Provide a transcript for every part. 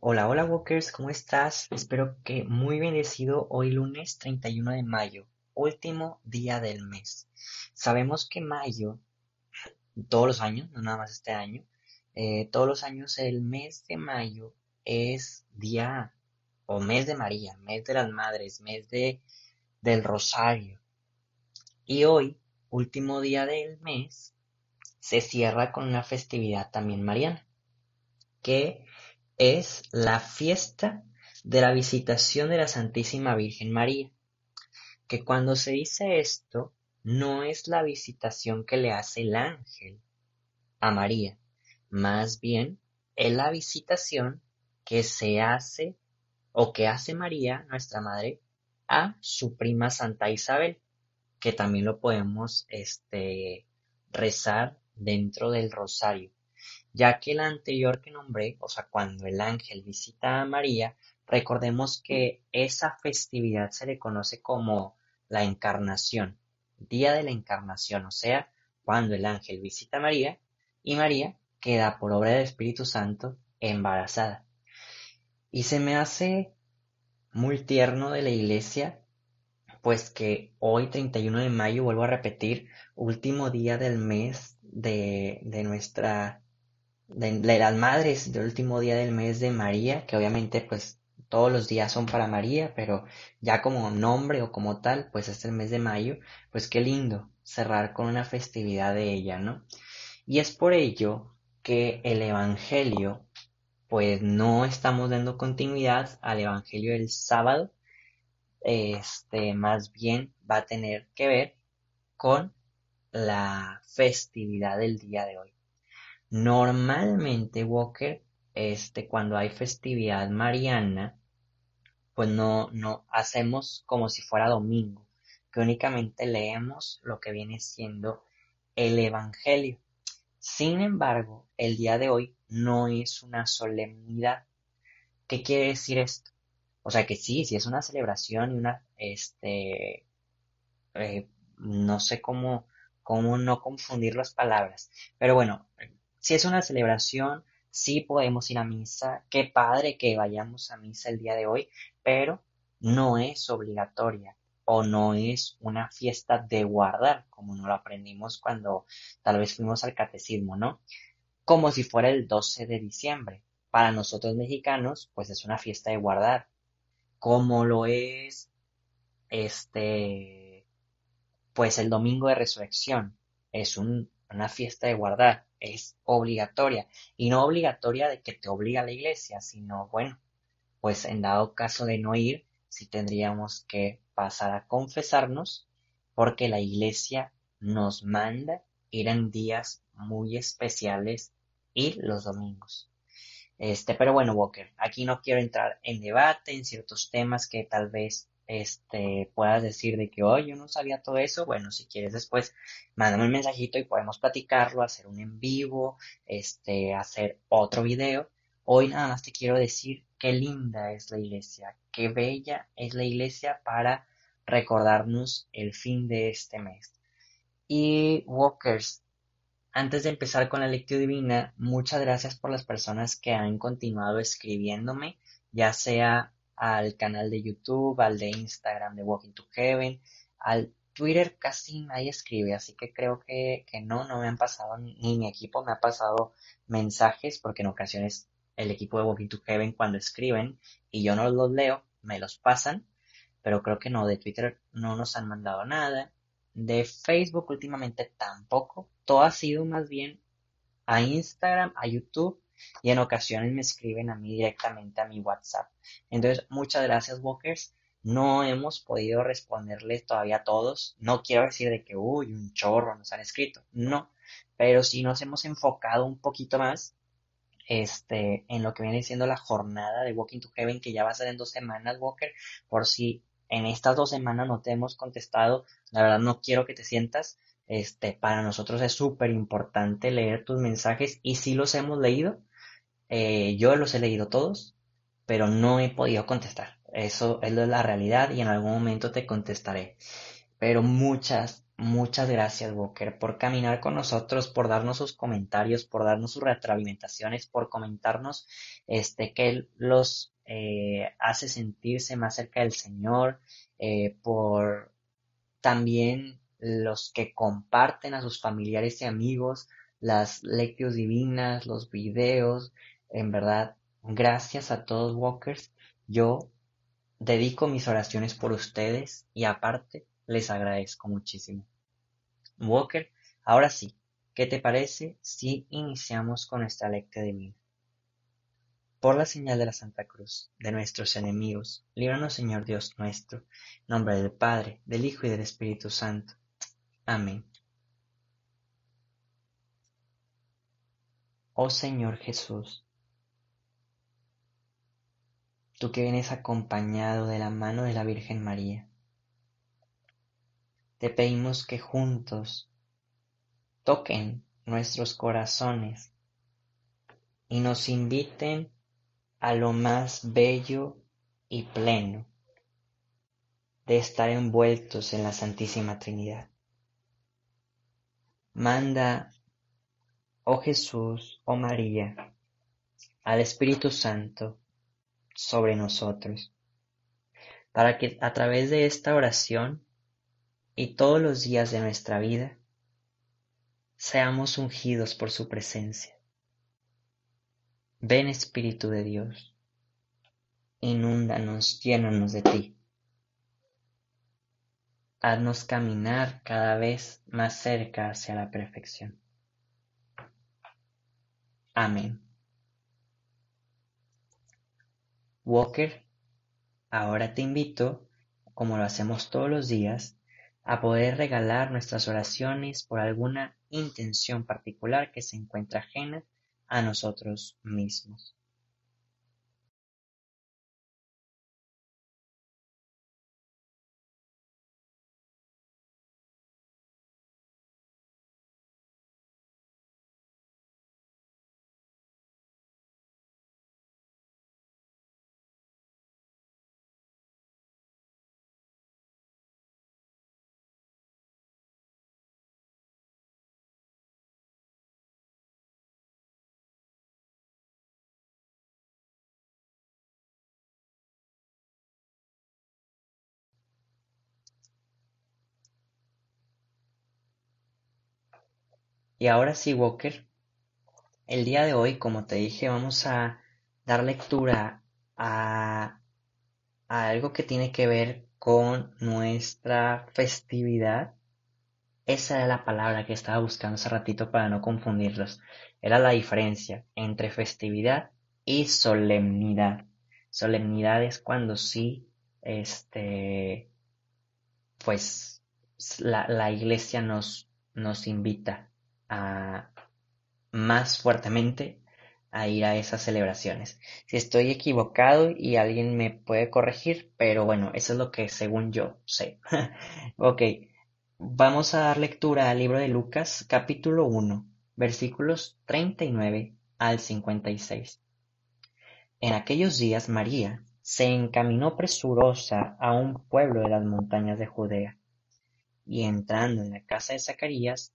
Hola, hola Walkers, ¿cómo estás? Espero que muy bendecido hoy lunes 31 de mayo, último día del mes. Sabemos que mayo, todos los años, no nada más este año, eh, todos los años el mes de mayo es día o mes de María, mes de las madres, mes de, del rosario. Y hoy, último día del mes, se cierra con una festividad también mariana, que es la fiesta de la visitación de la Santísima Virgen María. Que cuando se dice esto, no es la visitación que le hace el ángel a María, más bien es la visitación que se hace o que hace María, nuestra madre, a su prima Santa Isabel, que también lo podemos este, rezar dentro del rosario ya que la anterior que nombré, o sea, cuando el ángel visita a María, recordemos que esa festividad se le conoce como la encarnación, día de la encarnación, o sea, cuando el ángel visita a María y María queda por obra del Espíritu Santo embarazada. Y se me hace muy tierno de la iglesia, pues que hoy 31 de mayo, vuelvo a repetir, último día del mes de, de nuestra de, las madres del último día del mes de María, que obviamente pues todos los días son para María, pero ya como nombre o como tal, pues es el mes de mayo, pues qué lindo cerrar con una festividad de ella, ¿no? Y es por ello que el Evangelio, pues no estamos dando continuidad al Evangelio del sábado, este, más bien va a tener que ver con la festividad del día de hoy. Normalmente, Walker, este, cuando hay festividad mariana, pues no, no hacemos como si fuera domingo, que únicamente leemos lo que viene siendo el Evangelio. Sin embargo, el día de hoy no es una solemnidad. ¿Qué quiere decir esto? O sea que sí, sí es una celebración y una, este, eh, no sé cómo, cómo no confundir las palabras. Pero bueno, si es una celebración, sí podemos ir a misa, qué padre que vayamos a misa el día de hoy, pero no es obligatoria o no es una fiesta de guardar, como no lo aprendimos cuando tal vez fuimos al catecismo, ¿no? Como si fuera el 12 de diciembre. Para nosotros mexicanos, pues es una fiesta de guardar, como lo es este, pues el domingo de resurrección, es una fiesta de guardar es obligatoria y no obligatoria de que te obliga la iglesia, sino bueno, pues en dado caso de no ir, sí tendríamos que pasar a confesarnos porque la iglesia nos manda ir en días muy especiales y los domingos. Este, pero bueno, Walker, aquí no quiero entrar en debate en ciertos temas que tal vez este, puedas decir de que, hoy yo no sabía todo eso, bueno, si quieres después, mándame un mensajito y podemos platicarlo, hacer un en vivo, este, hacer otro video. Hoy nada más te quiero decir qué linda es la iglesia, qué bella es la iglesia para recordarnos el fin de este mes. Y Walkers, antes de empezar con la lectura divina, muchas gracias por las personas que han continuado escribiéndome, ya sea al canal de YouTube, al de Instagram de Walking to Heaven, al Twitter casi nadie escribe, así que creo que, no, no me han pasado, ni mi equipo me ha pasado mensajes, porque en ocasiones el equipo de Walking to Heaven cuando escriben y yo no los leo, me los pasan, pero creo que no, de Twitter no nos han mandado nada, de Facebook últimamente tampoco, todo ha sido más bien a Instagram, a YouTube y en ocasiones me escriben a mí directamente a mi WhatsApp. Entonces, muchas gracias, Walkers. No hemos podido responderles todavía a todos. No quiero decir de que, uy, un chorro nos han escrito. No, pero sí nos hemos enfocado un poquito más este, en lo que viene siendo la jornada de Walking to Heaven, que ya va a ser en dos semanas, Walker, por si en estas dos semanas no te hemos contestado, la verdad no quiero que te sientas, este, para nosotros es súper importante leer tus mensajes y si los hemos leído, eh, yo los he leído todos, pero no he podido contestar. Eso es la realidad y en algún momento te contestaré. Pero muchas, muchas gracias, Walker, por caminar con nosotros, por darnos sus comentarios, por darnos sus retroalimentaciones, por comentarnos este, que los eh, hace sentirse más cerca del Señor, eh, por también los que comparten a sus familiares y amigos las lecturas divinas, los videos, en verdad, gracias a todos Walkers, yo dedico mis oraciones por ustedes y aparte les agradezco muchísimo. Walker, ahora sí, ¿qué te parece si iniciamos con nuestra lectura divina? Por la señal de la Santa Cruz, de nuestros enemigos, líbranos Señor Dios nuestro, en nombre del Padre, del Hijo y del Espíritu Santo. Amén. Oh Señor Jesús, tú que vienes acompañado de la mano de la Virgen María, te pedimos que juntos toquen nuestros corazones y nos inviten a lo más bello y pleno de estar envueltos en la Santísima Trinidad. Manda, oh Jesús, oh María, al Espíritu Santo sobre nosotros, para que a través de esta oración y todos los días de nuestra vida seamos ungidos por su presencia. Ven Espíritu de Dios, inúndanos, llénanos de ti haznos caminar cada vez más cerca hacia la perfección. Amén. Walker, ahora te invito, como lo hacemos todos los días, a poder regalar nuestras oraciones por alguna intención particular que se encuentra ajena a nosotros mismos. Y ahora sí, Walker, el día de hoy, como te dije, vamos a dar lectura a, algo que tiene que ver con nuestra festividad. Esa era la palabra que estaba buscando hace ratito para no confundirlos. Era la diferencia entre festividad y solemnidad. Solemnidad es cuando sí, este, pues la, la iglesia nos, nos invita a, más fuertemente a ir a esas celebraciones. Si estoy equivocado y alguien me puede corregir, pero bueno, eso es lo que según yo sé. ok, vamos a dar lectura al libro de Lucas capítulo 1, versículos 39 al 56. En aquellos días María se encaminó presurosa a un pueblo de las montañas de Judea, y entrando en la casa de Zacarías,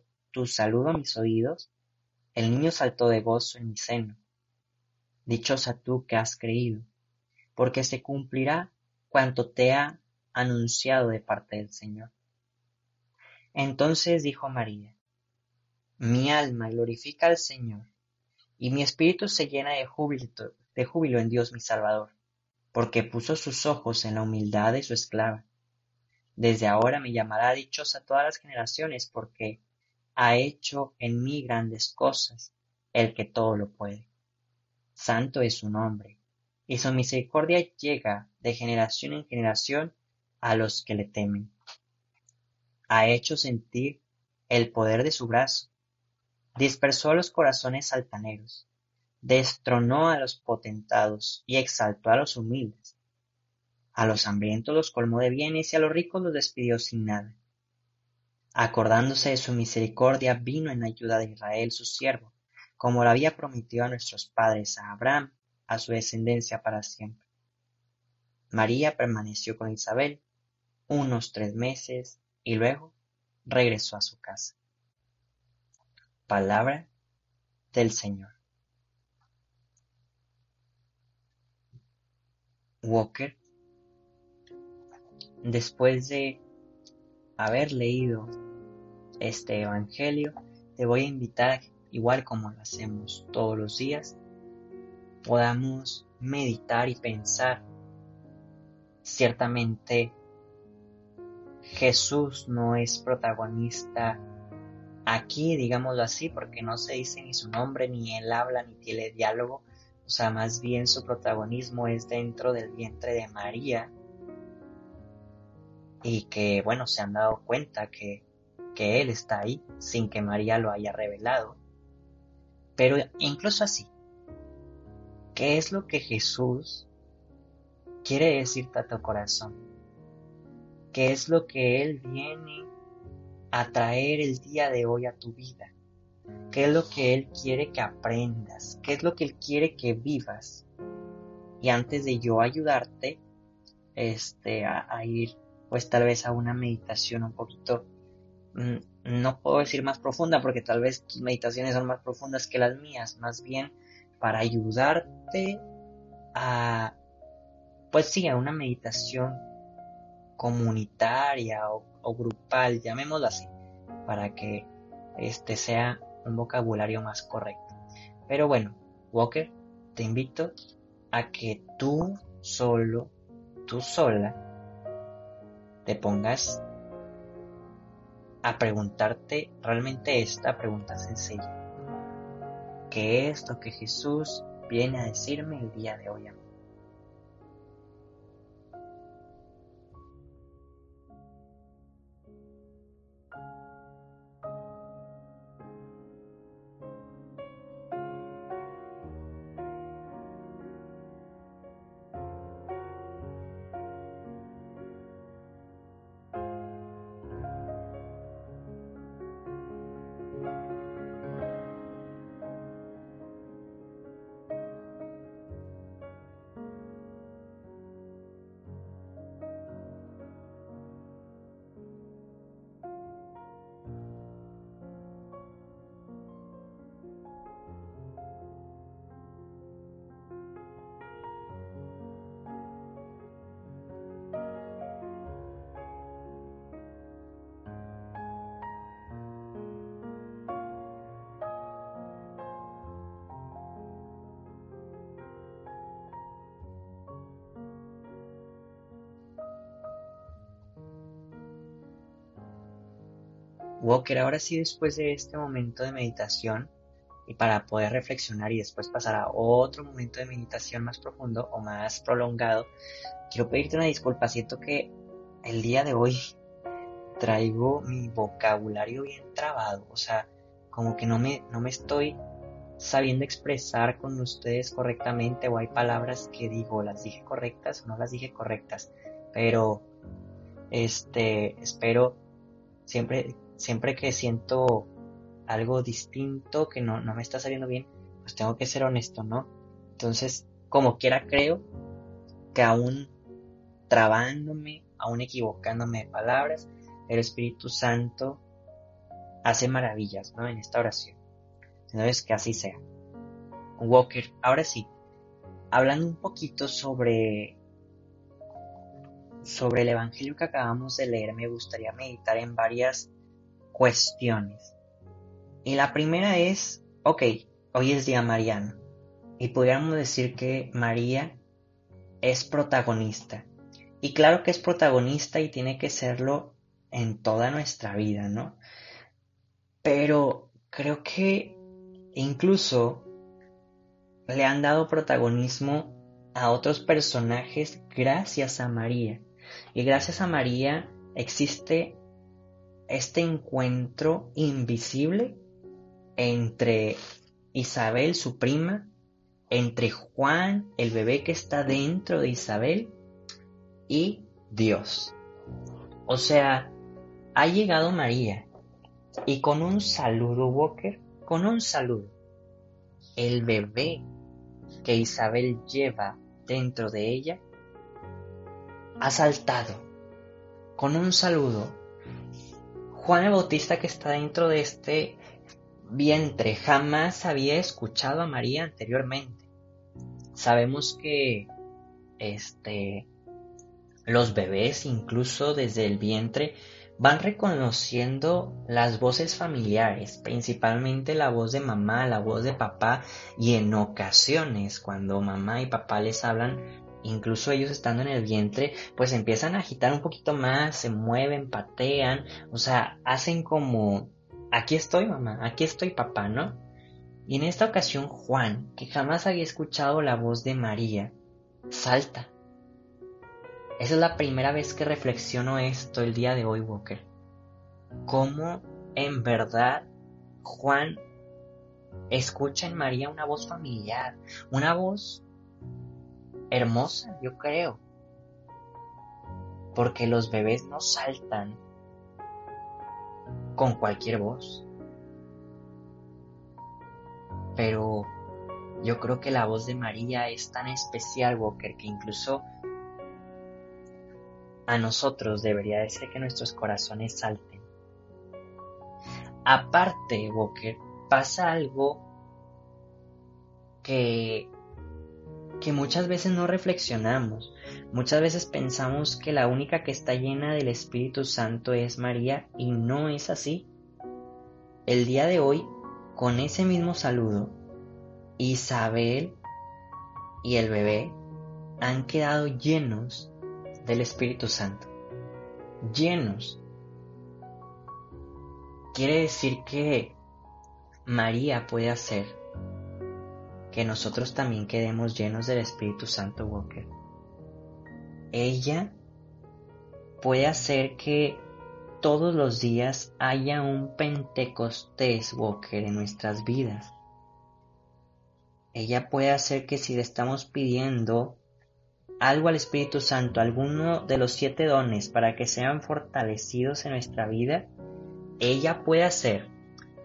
tu saludo a mis oídos, el niño saltó de gozo en mi seno. Dichosa tú que has creído, porque se cumplirá cuanto te ha anunciado de parte del Señor. Entonces dijo María, Mi alma glorifica al Señor, y mi espíritu se llena de júbilo, de júbilo en Dios mi Salvador, porque puso sus ojos en la humildad de su esclava. Desde ahora me llamará dichosa todas las generaciones, porque ha hecho en mí grandes cosas, el que todo lo puede. Santo es su nombre, y su misericordia llega de generación en generación a los que le temen. Ha hecho sentir el poder de su brazo, dispersó a los corazones altaneros, destronó a los potentados y exaltó a los humildes. A los hambrientos los colmó de bienes y a los ricos los despidió sin nada. Acordándose de su misericordia, vino en ayuda de Israel su siervo, como lo había prometido a nuestros padres, a Abraham, a su descendencia para siempre. María permaneció con Isabel unos tres meses y luego regresó a su casa. Palabra del Señor. Walker, después de haber leído este Evangelio, te voy a invitar, igual como lo hacemos todos los días, podamos meditar y pensar. Ciertamente Jesús no es protagonista aquí, digámoslo así, porque no se dice ni su nombre, ni él habla, ni tiene diálogo. O sea, más bien su protagonismo es dentro del vientre de María. Y que, bueno, se han dado cuenta que, que él está ahí sin que María lo haya revelado. Pero incluso así, ¿qué es lo que Jesús quiere decirte a tu corazón? ¿Qué es lo que Él viene a traer el día de hoy a tu vida? ¿Qué es lo que Él quiere que aprendas? ¿Qué es lo que Él quiere que vivas? Y antes de yo ayudarte, este, a, ir, pues tal vez a una meditación un poquito, mm, no puedo decir más profunda, porque tal vez tus meditaciones son más profundas que las mías, más bien para ayudarte a, pues sí, a una meditación comunitaria o, grupal, llamémoslo así, para que este sea un vocabulario más correcto. Pero bueno, Walker, te invito a que tú solo, tú sola, te pongas a preguntarte realmente esta pregunta sencilla. ¿Qué es lo que Jesús viene a decirme el día de hoy a mí? Walker, ahora sí después de este momento de meditación y para poder reflexionar y después pasar a otro momento de meditación más profundo o más prolongado, quiero pedirte una disculpa. Siento que el día de hoy traigo mi vocabulario bien trabado, o sea, como que no me, no me estoy sabiendo expresar con ustedes correctamente o hay palabras que digo, las dije correctas o no las dije correctas, pero este, espero siempre siempre que siento algo distinto que no, no me está saliendo bien, pues tengo que ser honesto, ¿no? Entonces, como quiera creo que aún trabándome, aún equivocándome de palabras, el Espíritu Santo hace maravillas, ¿no? En esta oración. Entonces, que así sea. Walker, ahora sí, hablando un poquito sobre sobre el evangelio que acabamos de leer, me gustaría meditar en varias cuestiones. Y la primera es, ok, hoy es día mariano y podríamos decir que María es protagonista. Y claro que es protagonista y tiene que serlo en toda nuestra vida, ¿no? Pero creo que incluso le han dado protagonismo a otros personajes gracias a María. Y gracias a María existe este encuentro invisible entre Isabel, su prima, entre Juan, el bebé que está dentro de Isabel, y Dios. O sea, ha llegado María y con un saludo, Walker, con un saludo, el bebé que Isabel lleva dentro de ella ha saltado. Con un saludo, Juan el Bautista que está dentro de este vientre jamás había escuchado a María anteriormente. Sabemos que este los bebés incluso desde el vientre van reconociendo las voces familiares, principalmente la voz de mamá, la voz de papá y en ocasiones cuando mamá y papá les hablan, incluso ellos estando en el vientre, pues empiezan a agitar un poquito más, se mueven, patean, o sea, hacen como, aquí estoy mamá, aquí estoy papá, ¿no? Y en esta ocasión Juan, que jamás había escuchado la voz de María, salta esa es la primera vez que reflexiono esto el día de hoy, Walker. Cómo en verdad Juan escucha en María una voz familiar, una voz hermosa, yo creo. Porque los bebés no saltan con cualquier voz. Pero yo creo que la voz de María es tan especial, Walker, que incluso a nosotros debería de ser que nuestros corazones salten. Aparte, Walker, pasa algo que, que muchas veces no reflexionamos. Muchas veces pensamos que la única que está llena del Espíritu Santo es María y no es así. El día de hoy, con ese mismo saludo, Isabel y el bebé han quedado llenos del Espíritu Santo. Llenos. Quiere decir que María puede hacer que nosotros también quedemos llenos del Espíritu Santo Walker. Ella puede hacer que todos los días haya un Pentecostés Walker en nuestras vidas. Ella puede hacer que si le estamos pidiendo algo al Espíritu Santo, alguno de los siete dones para que sean fortalecidos en nuestra vida, ella puede hacer,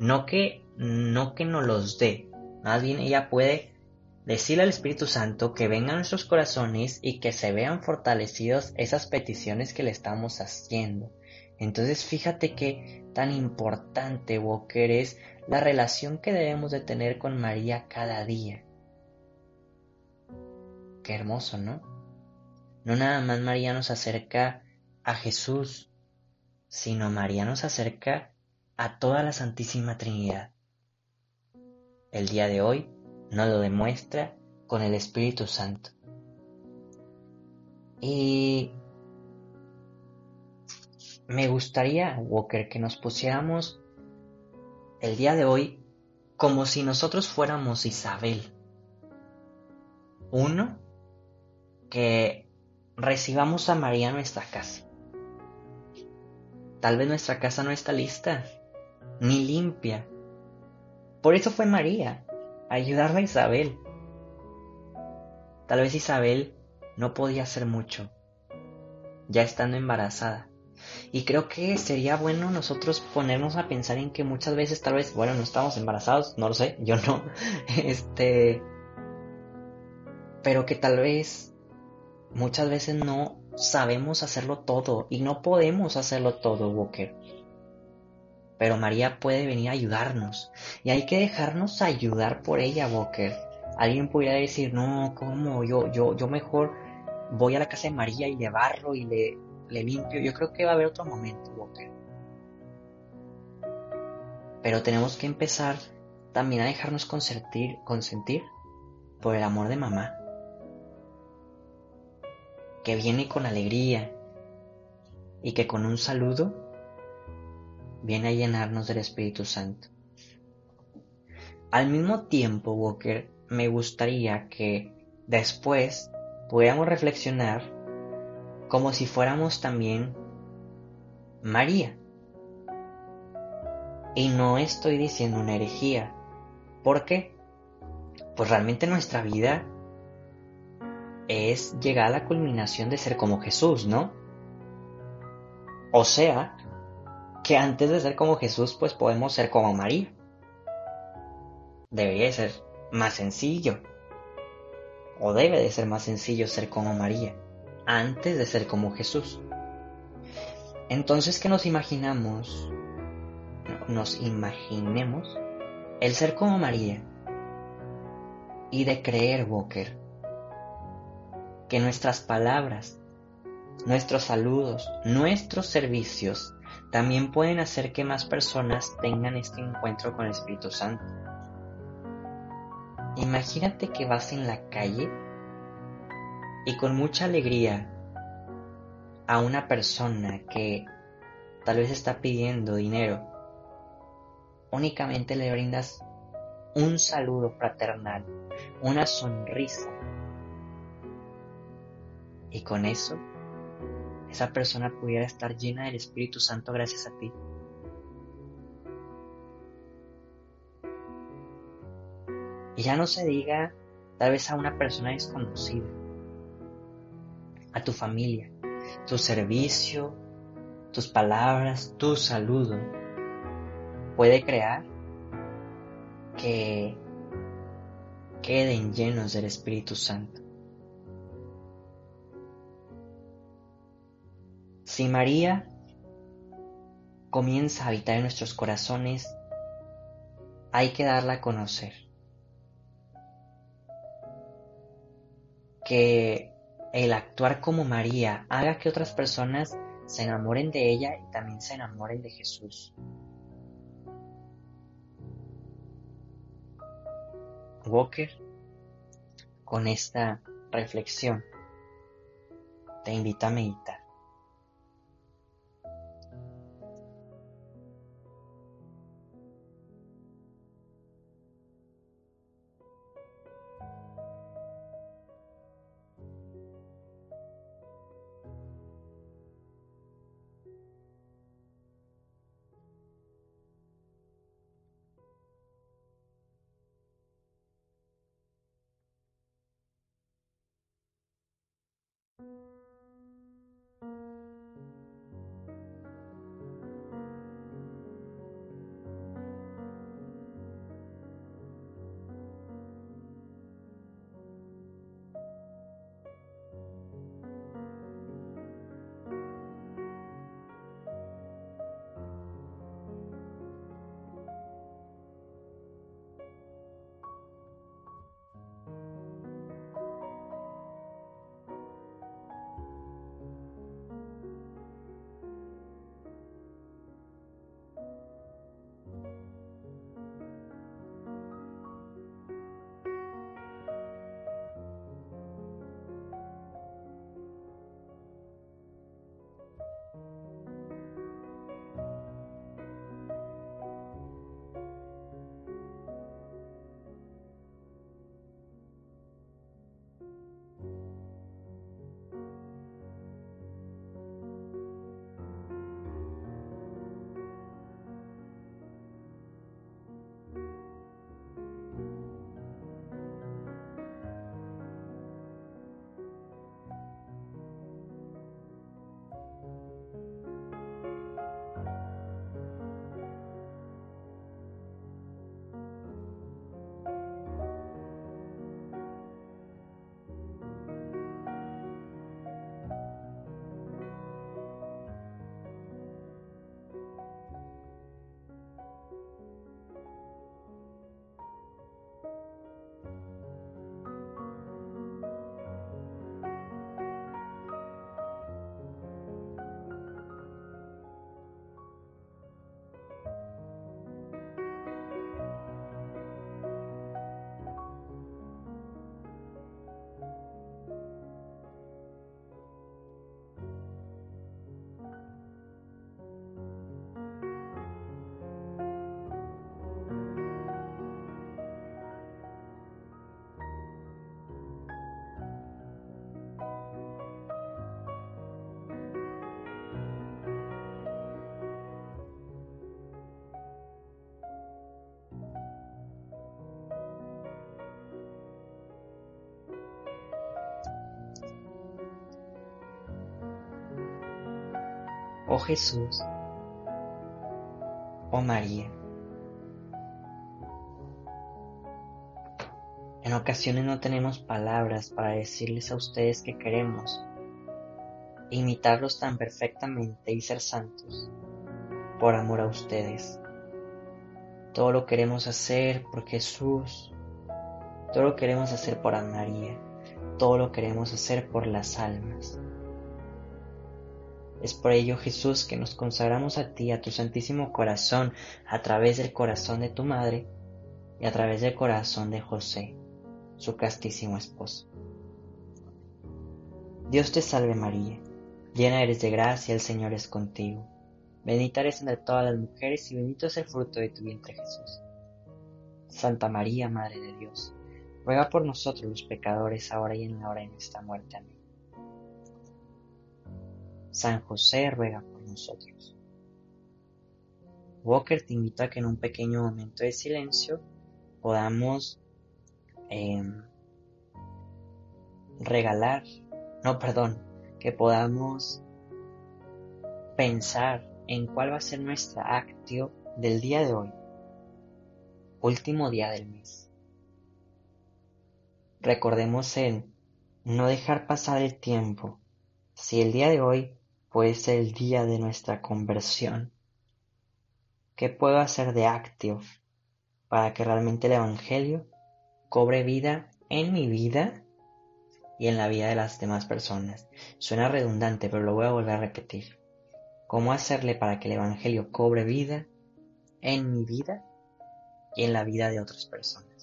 no que no que nos los dé, más bien ella puede decirle al Espíritu Santo que venga a nuestros corazones y que se vean fortalecidos esas peticiones que le estamos haciendo. Entonces fíjate que tan importante, Walker, es la relación que debemos de tener con María cada día. Qué hermoso, ¿no? No nada más María nos acerca a Jesús, sino María nos acerca a toda la Santísima Trinidad. El día de hoy nos lo demuestra con el Espíritu Santo. Y me gustaría, Walker, que nos pusiéramos el día de hoy como si nosotros fuéramos Isabel. Uno, que recibamos a María en nuestra casa. Tal vez nuestra casa no está lista, ni limpia. Por eso fue María, a a Isabel. Tal vez Isabel no podía hacer mucho, ya estando embarazada. Y creo que sería bueno nosotros ponernos a pensar en que muchas veces tal vez, bueno, no estamos embarazados, no lo sé, yo no, este, pero que tal vez muchas veces no sabemos hacerlo todo y no podemos hacerlo todo, Walker. Pero María puede venir a ayudarnos y hay que dejarnos ayudar por ella, Walker. Alguien podría decir, no, ¿cómo? Yo, yo, yo mejor voy a la casa de María y le barro y le, le limpio. Yo creo que va a haber otro momento, Walker. Pero tenemos que empezar también a dejarnos consentir, consentir por el amor de mamá, que viene con alegría y que con un saludo viene a llenarnos del Espíritu Santo. Al mismo tiempo, Walker, me gustaría que después pudiéramos reflexionar como si fuéramos también María. Y no estoy diciendo una herejía. ¿Por qué? Pues realmente nuestra vida es llegar a la culminación de ser como Jesús, ¿no? O sea, que antes de ser como Jesús, pues podemos ser como María. Debería ser más sencillo. O debe de ser más sencillo ser como María, antes de ser como Jesús. Entonces, ¿qué nos imaginamos? Nos imaginemos el ser como María y de creer, Walker, que nuestras palabras, nuestros saludos, nuestros servicios también pueden hacer que más personas tengan este encuentro con el Espíritu Santo. Imagínate que vas en la calle y con mucha alegría a una persona que tal vez está pidiendo dinero, únicamente le brindas un saludo fraternal, una sonrisa. Y con eso, esa persona pudiera estar llena del Espíritu Santo gracias a ti. Y ya no se diga tal vez a una persona desconocida, a tu familia, tu servicio, tus palabras, tu saludo puede crear que queden llenos del Espíritu Santo. Si María comienza a habitar en nuestros corazones, hay que darla a conocer. Que el actuar como María haga que otras personas se enamoren de ella y también se enamoren de Jesús. Walker, con esta reflexión, te invito a meditar. Oh Jesús, oh María. En ocasiones no tenemos palabras para decirles a ustedes que queremos imitarlos tan perfectamente y ser santos por amor a ustedes. Todo lo queremos hacer por Jesús, todo lo queremos hacer por María, todo lo queremos hacer por las almas. Es por ello, Jesús, que nos consagramos a ti, a tu Santísimo Corazón, a través del corazón de tu Madre y a través del corazón de José, su castísimo esposo. Dios te salve María, llena eres de gracia, el Señor es contigo. Bendita eres entre todas las mujeres y bendito es el fruto de tu vientre Jesús. Santa María, Madre de Dios, ruega por nosotros los pecadores, ahora y en la hora de nuestra muerte. Amén. San José ruega por nosotros. Walker te invito a que en un pequeño momento de silencio podamos em, regalar, no, perdón, que podamos pensar en cuál va a ser nuestra actio del día de hoy, último día del mes. Recordemos en no dejar pasar el tiempo. Si el día de hoy puede ser el día de nuestra conversión, ¿qué puedo hacer de actio para que realmente el Evangelio cobre vida en mi vida y en la vida de las demás personas? Suena redundante, pero lo voy a volver a repetir cómo hacerle para que el Evangelio cobre vida en mi vida y en la vida de otras personas.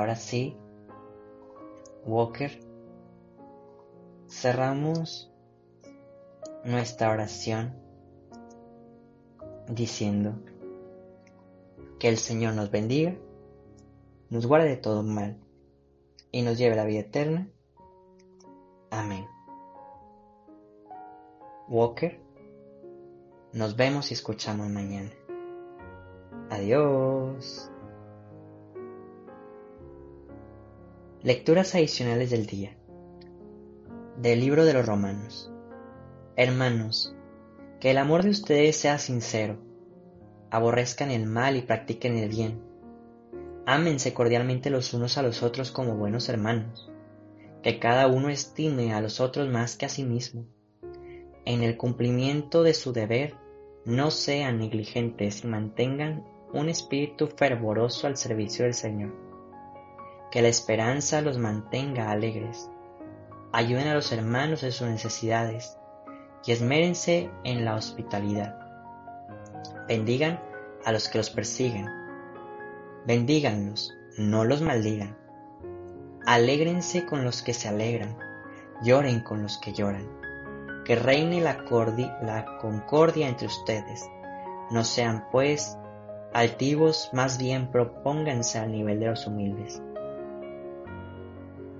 Ahora sí, Walker, cerramos nuestra oración diciendo que el Señor nos bendiga, nos guarde de todo mal y nos lleve a la vida eterna. Amén. Walker, nos vemos y escuchamos mañana. Adiós. Lecturas adicionales del día. Del libro de los Romanos. Hermanos, que el amor de ustedes sea sincero. Aborrezcan el mal y practiquen el bien. Ámense cordialmente los unos a los otros como buenos hermanos. Que cada uno estime a los otros más que a sí mismo. En el cumplimiento de su deber, no sean negligentes y mantengan un espíritu fervoroso al servicio del Señor que la esperanza los mantenga alegres. Ayuden a los hermanos en sus necesidades y esmérense en la hospitalidad. Bendigan a los que los persiguen. Bendíganlos, no los maldigan. Alégrense con los que se alegran, lloren con los que lloran. Que reine la, la concordia entre ustedes. No sean, pues, altivos, más bien propónganse al nivel de los humildes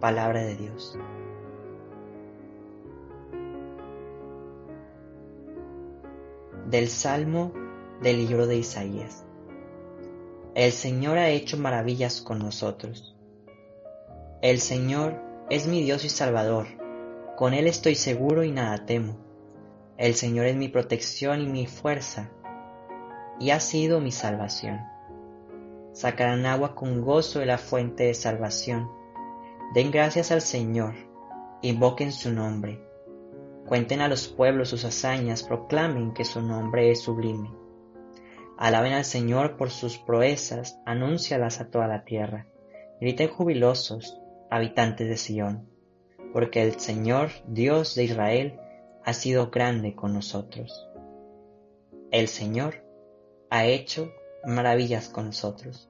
Palabra de Dios. Del Salmo del libro de Isaías. El Señor ha hecho maravillas con nosotros. El Señor es mi Dios y Salvador. Con Él estoy seguro y nada temo. El Señor es mi protección y mi fuerza, y ha sido mi salvación. Sacarán agua con gozo de la fuente de salvación Den gracias al Señor, invoquen su nombre, cuenten a los pueblos sus hazañas, proclamen que su nombre es sublime. Alaben al Señor por sus proezas, anúncialas a toda la tierra. Griten jubilosos, habitantes de Sión, porque el Señor, Dios de Israel, ha sido grande con nosotros. El Señor ha hecho maravillas con nosotros.